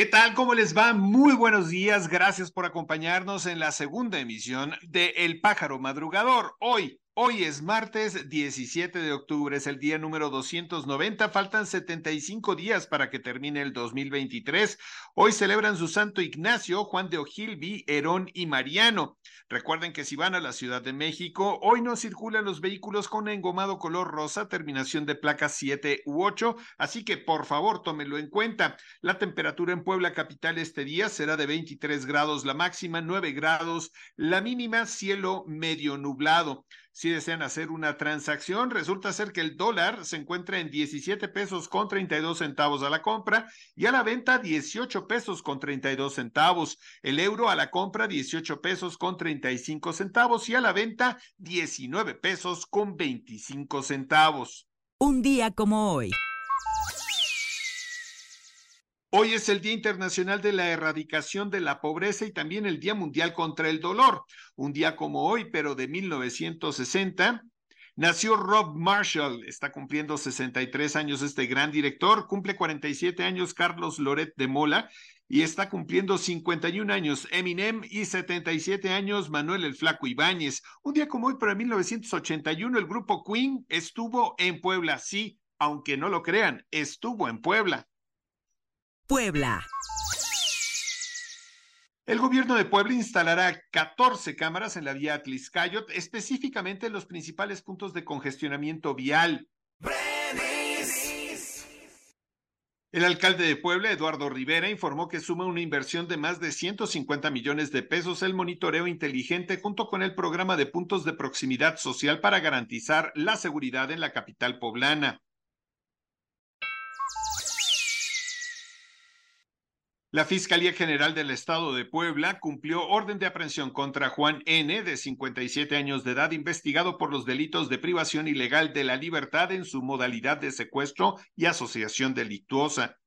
¿Qué tal? ¿Cómo les va? Muy buenos días. Gracias por acompañarnos en la segunda emisión de El Pájaro Madrugador. Hoy, Hoy es martes 17 de octubre, es el día número 290, faltan 75 días para que termine el 2023. Hoy celebran su santo Ignacio, Juan de Ojilvi, Herón y Mariano. Recuerden que si van a la Ciudad de México, hoy no circulan los vehículos con engomado color rosa, terminación de placas 7 u 8, así que por favor tómenlo en cuenta. La temperatura en Puebla capital este día será de 23 grados la máxima, 9 grados la mínima, cielo medio nublado si desean hacer una transacción. Resulta ser que el dólar se encuentra en 17 pesos con 32 centavos a la compra y a la venta 18 pesos con 32 centavos. El euro a la compra 18 pesos con 35 centavos y a la venta 19 pesos con 25 centavos. Un día como hoy. Hoy es el Día Internacional de la Erradicación de la Pobreza y también el Día Mundial contra el Dolor. Un día como hoy, pero de 1960, nació Rob Marshall. Está cumpliendo 63 años este gran director. Cumple 47 años Carlos Loret de Mola y está cumpliendo 51 años Eminem y 77 años Manuel el Flaco Ibáñez. Un día como hoy, pero en 1981, el grupo Queen estuvo en Puebla. Sí, aunque no lo crean, estuvo en Puebla. Puebla. El gobierno de Puebla instalará 14 cámaras en la vía Atliscayot, específicamente en los principales puntos de congestionamiento vial. El alcalde de Puebla, Eduardo Rivera, informó que suma una inversión de más de 150 millones de pesos el monitoreo inteligente junto con el programa de puntos de proximidad social para garantizar la seguridad en la capital poblana. La Fiscalía General del Estado de Puebla cumplió orden de aprehensión contra Juan N., de 57 años de edad, investigado por los delitos de privación ilegal de la libertad en su modalidad de secuestro y asociación delictuosa.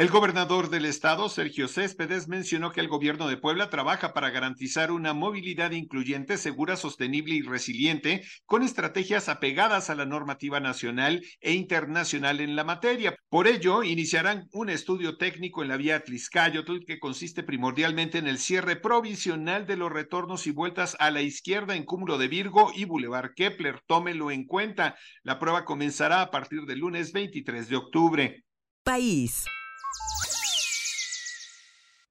El gobernador del estado, Sergio Céspedes, mencionó que el gobierno de Puebla trabaja para garantizar una movilidad incluyente, segura, sostenible y resiliente, con estrategias apegadas a la normativa nacional e internacional en la materia. Por ello, iniciarán un estudio técnico en la vía Tliscayotl que consiste primordialmente en el cierre provisional de los retornos y vueltas a la izquierda en Cúmulo de Virgo y Boulevard Kepler. Tómelo en cuenta. La prueba comenzará a partir del lunes 23 de octubre. País.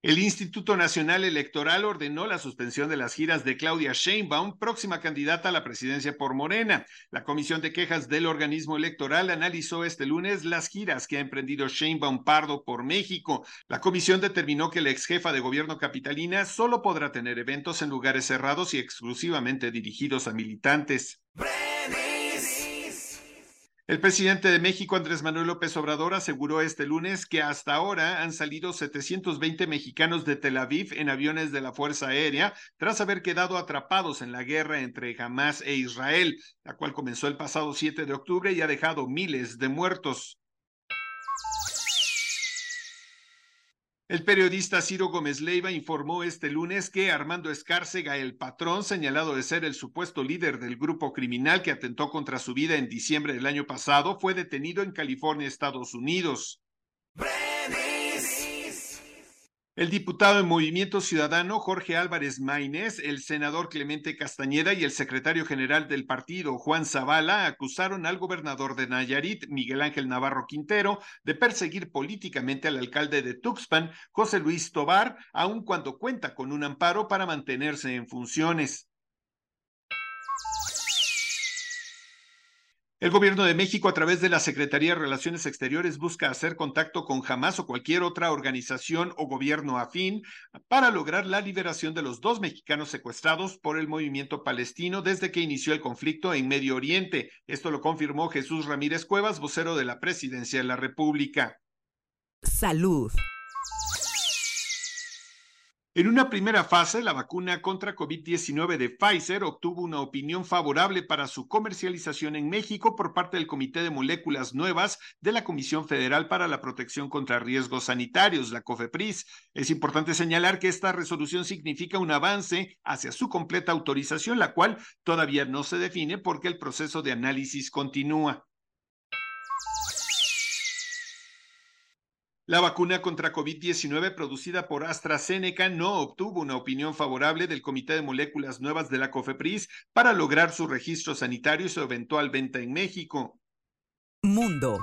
El Instituto Nacional Electoral ordenó la suspensión de las giras de Claudia Sheinbaum, próxima candidata a la presidencia por Morena. La Comisión de Quejas del organismo electoral analizó este lunes las giras que ha emprendido Sheinbaum Pardo por México. La comisión determinó que la ex jefa de gobierno capitalina solo podrá tener eventos en lugares cerrados y exclusivamente dirigidos a militantes. El presidente de México, Andrés Manuel López Obrador, aseguró este lunes que hasta ahora han salido 720 mexicanos de Tel Aviv en aviones de la Fuerza Aérea tras haber quedado atrapados en la guerra entre Hamas e Israel, la cual comenzó el pasado 7 de octubre y ha dejado miles de muertos. El periodista Ciro Gómez Leiva informó este lunes que Armando Escárcega, el patrón señalado de ser el supuesto líder del grupo criminal que atentó contra su vida en diciembre del año pasado, fue detenido en California, Estados Unidos. El diputado en Movimiento Ciudadano Jorge Álvarez Maínez, el senador Clemente Castañeda y el secretario general del partido Juan Zavala acusaron al gobernador de Nayarit, Miguel Ángel Navarro Quintero, de perseguir políticamente al alcalde de Tuxpan, José Luis Tobar, aun cuando cuenta con un amparo para mantenerse en funciones. El gobierno de México, a través de la Secretaría de Relaciones Exteriores, busca hacer contacto con Hamas o cualquier otra organización o gobierno afín para lograr la liberación de los dos mexicanos secuestrados por el movimiento palestino desde que inició el conflicto en Medio Oriente. Esto lo confirmó Jesús Ramírez Cuevas, vocero de la Presidencia de la República. Salud. En una primera fase, la vacuna contra COVID-19 de Pfizer obtuvo una opinión favorable para su comercialización en México por parte del Comité de Moléculas Nuevas de la Comisión Federal para la Protección contra Riesgos Sanitarios, la COFEPRIS. Es importante señalar que esta resolución significa un avance hacia su completa autorización, la cual todavía no se define porque el proceso de análisis continúa. La vacuna contra COVID-19 producida por AstraZeneca no obtuvo una opinión favorable del Comité de Moléculas Nuevas de la COFEPRIS para lograr su registro sanitario y su eventual venta en México. Mundo.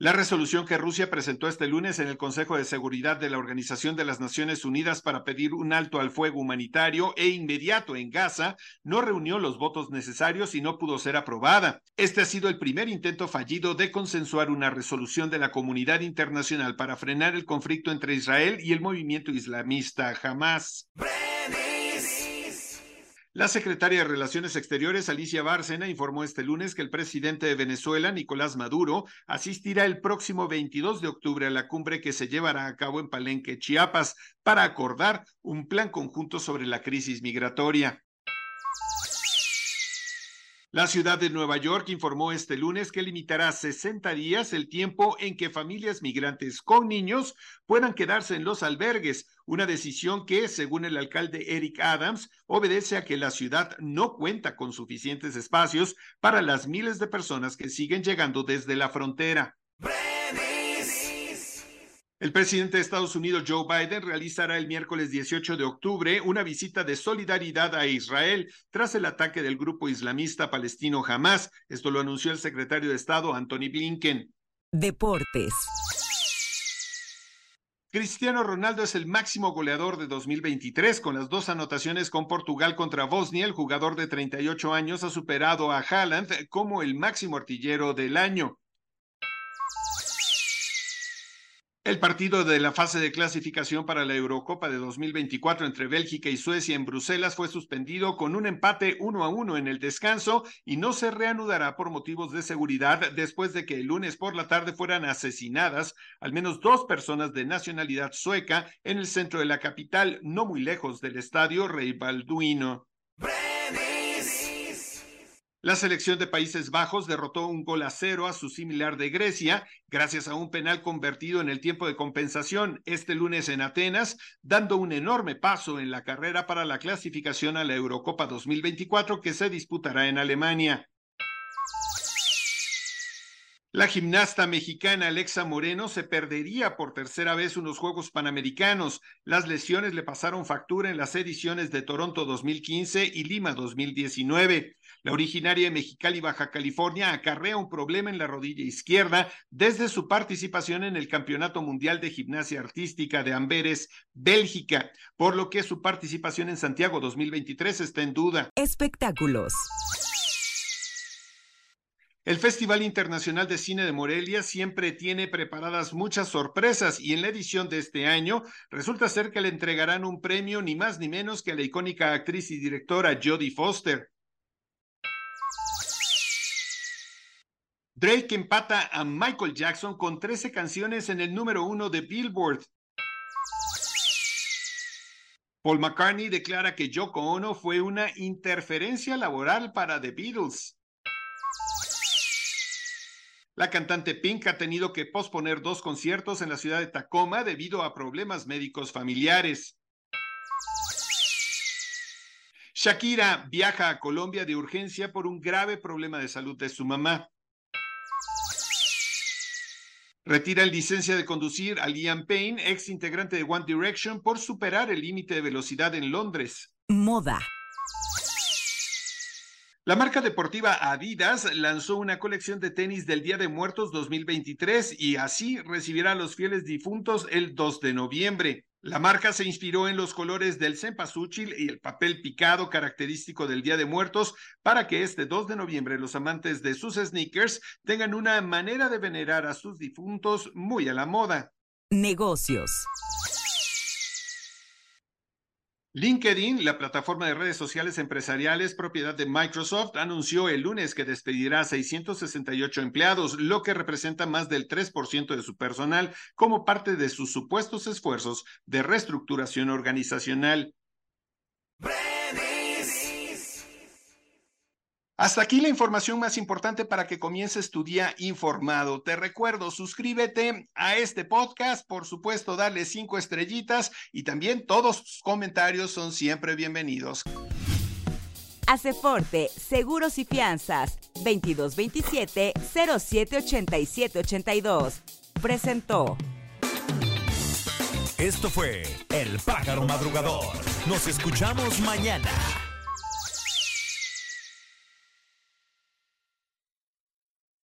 La resolución que Rusia presentó este lunes en el Consejo de Seguridad de la Organización de las Naciones Unidas para pedir un alto al fuego humanitario e inmediato en Gaza no reunió los votos necesarios y no pudo ser aprobada. Este ha sido el primer intento fallido de consensuar una resolución de la comunidad internacional para frenar el conflicto entre Israel y el movimiento islamista Hamas. La secretaria de Relaciones Exteriores, Alicia Bárcena, informó este lunes que el presidente de Venezuela, Nicolás Maduro, asistirá el próximo 22 de octubre a la cumbre que se llevará a cabo en Palenque, Chiapas, para acordar un plan conjunto sobre la crisis migratoria. La ciudad de Nueva York informó este lunes que limitará 60 días el tiempo en que familias migrantes con niños puedan quedarse en los albergues, una decisión que, según el alcalde Eric Adams, obedece a que la ciudad no cuenta con suficientes espacios para las miles de personas que siguen llegando desde la frontera. El presidente de Estados Unidos, Joe Biden, realizará el miércoles 18 de octubre una visita de solidaridad a Israel tras el ataque del grupo islamista palestino Hamas. Esto lo anunció el secretario de Estado, Anthony Blinken. Deportes. Cristiano Ronaldo es el máximo goleador de 2023 con las dos anotaciones con Portugal contra Bosnia. El jugador de 38 años ha superado a Haaland como el máximo artillero del año. El partido de la fase de clasificación para la Eurocopa de 2024 entre Bélgica y Suecia en Bruselas fue suspendido con un empate uno a uno en el descanso y no se reanudará por motivos de seguridad después de que el lunes por la tarde fueran asesinadas al menos dos personas de nacionalidad sueca en el centro de la capital, no muy lejos del estadio Rey Balduino. La selección de Países Bajos derrotó un gol a cero a su similar de Grecia, gracias a un penal convertido en el tiempo de compensación este lunes en Atenas, dando un enorme paso en la carrera para la clasificación a la Eurocopa 2024 que se disputará en Alemania. La gimnasta mexicana Alexa Moreno se perdería por tercera vez unos Juegos Panamericanos. Las lesiones le pasaron factura en las ediciones de Toronto 2015 y Lima 2019. La originaria de Mexicali, Baja California, acarrea un problema en la rodilla izquierda desde su participación en el Campeonato Mundial de Gimnasia Artística de Amberes, Bélgica, por lo que su participación en Santiago 2023 está en duda. Espectáculos. El Festival Internacional de Cine de Morelia siempre tiene preparadas muchas sorpresas y en la edición de este año resulta ser que le entregarán un premio ni más ni menos que a la icónica actriz y directora Jodie Foster. Drake empata a Michael Jackson con 13 canciones en el número uno de Billboard. Paul McCartney declara que Yoko Ono fue una interferencia laboral para The Beatles. La cantante Pink ha tenido que posponer dos conciertos en la ciudad de Tacoma debido a problemas médicos familiares. Shakira viaja a Colombia de urgencia por un grave problema de salud de su mamá. Retira el licencia de conducir a Liam Payne, ex integrante de One Direction, por superar el límite de velocidad en Londres. Moda. La marca deportiva Adidas lanzó una colección de tenis del Día de Muertos 2023 y así recibirá a los fieles difuntos el 2 de noviembre. La marca se inspiró en los colores del cempasúchil y el papel picado característico del Día de Muertos para que este 2 de noviembre los amantes de sus sneakers tengan una manera de venerar a sus difuntos muy a la moda. Negocios. LinkedIn, la plataforma de redes sociales empresariales propiedad de Microsoft, anunció el lunes que despedirá a 668 empleados, lo que representa más del 3% de su personal como parte de sus supuestos esfuerzos de reestructuración organizacional. Hasta aquí la información más importante para que comiences tu día informado. Te recuerdo, suscríbete a este podcast, por supuesto, darle cinco estrellitas y también todos tus comentarios son siempre bienvenidos. Aceforte, Seguros y Fianzas, 2227-078782. Presentó. Esto fue El Pájaro Madrugador. Nos escuchamos mañana.